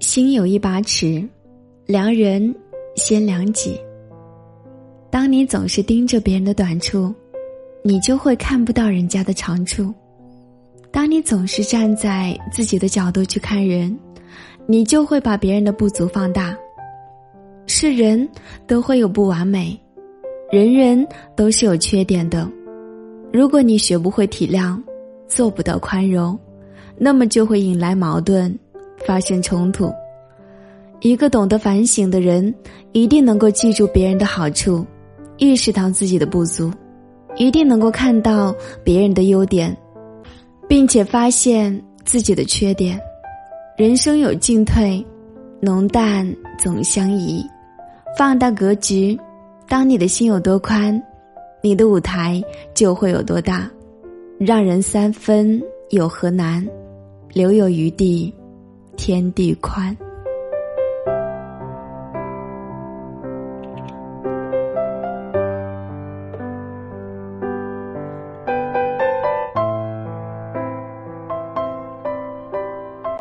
心有一把尺，量人先量己。当你总是盯着别人的短处，你就会看不到人家的长处；当你总是站在自己的角度去看人，你就会把别人的不足放大。是人都会有不完美，人人都是有缺点的。如果你学不会体谅，做不到宽容，那么就会引来矛盾，发生冲突。一个懂得反省的人，一定能够记住别人的好处。意识到自己的不足，一定能够看到别人的优点，并且发现自己的缺点。人生有进退，浓淡总相宜。放大格局，当你的心有多宽，你的舞台就会有多大。让人三分有何难？留有余地，天地宽。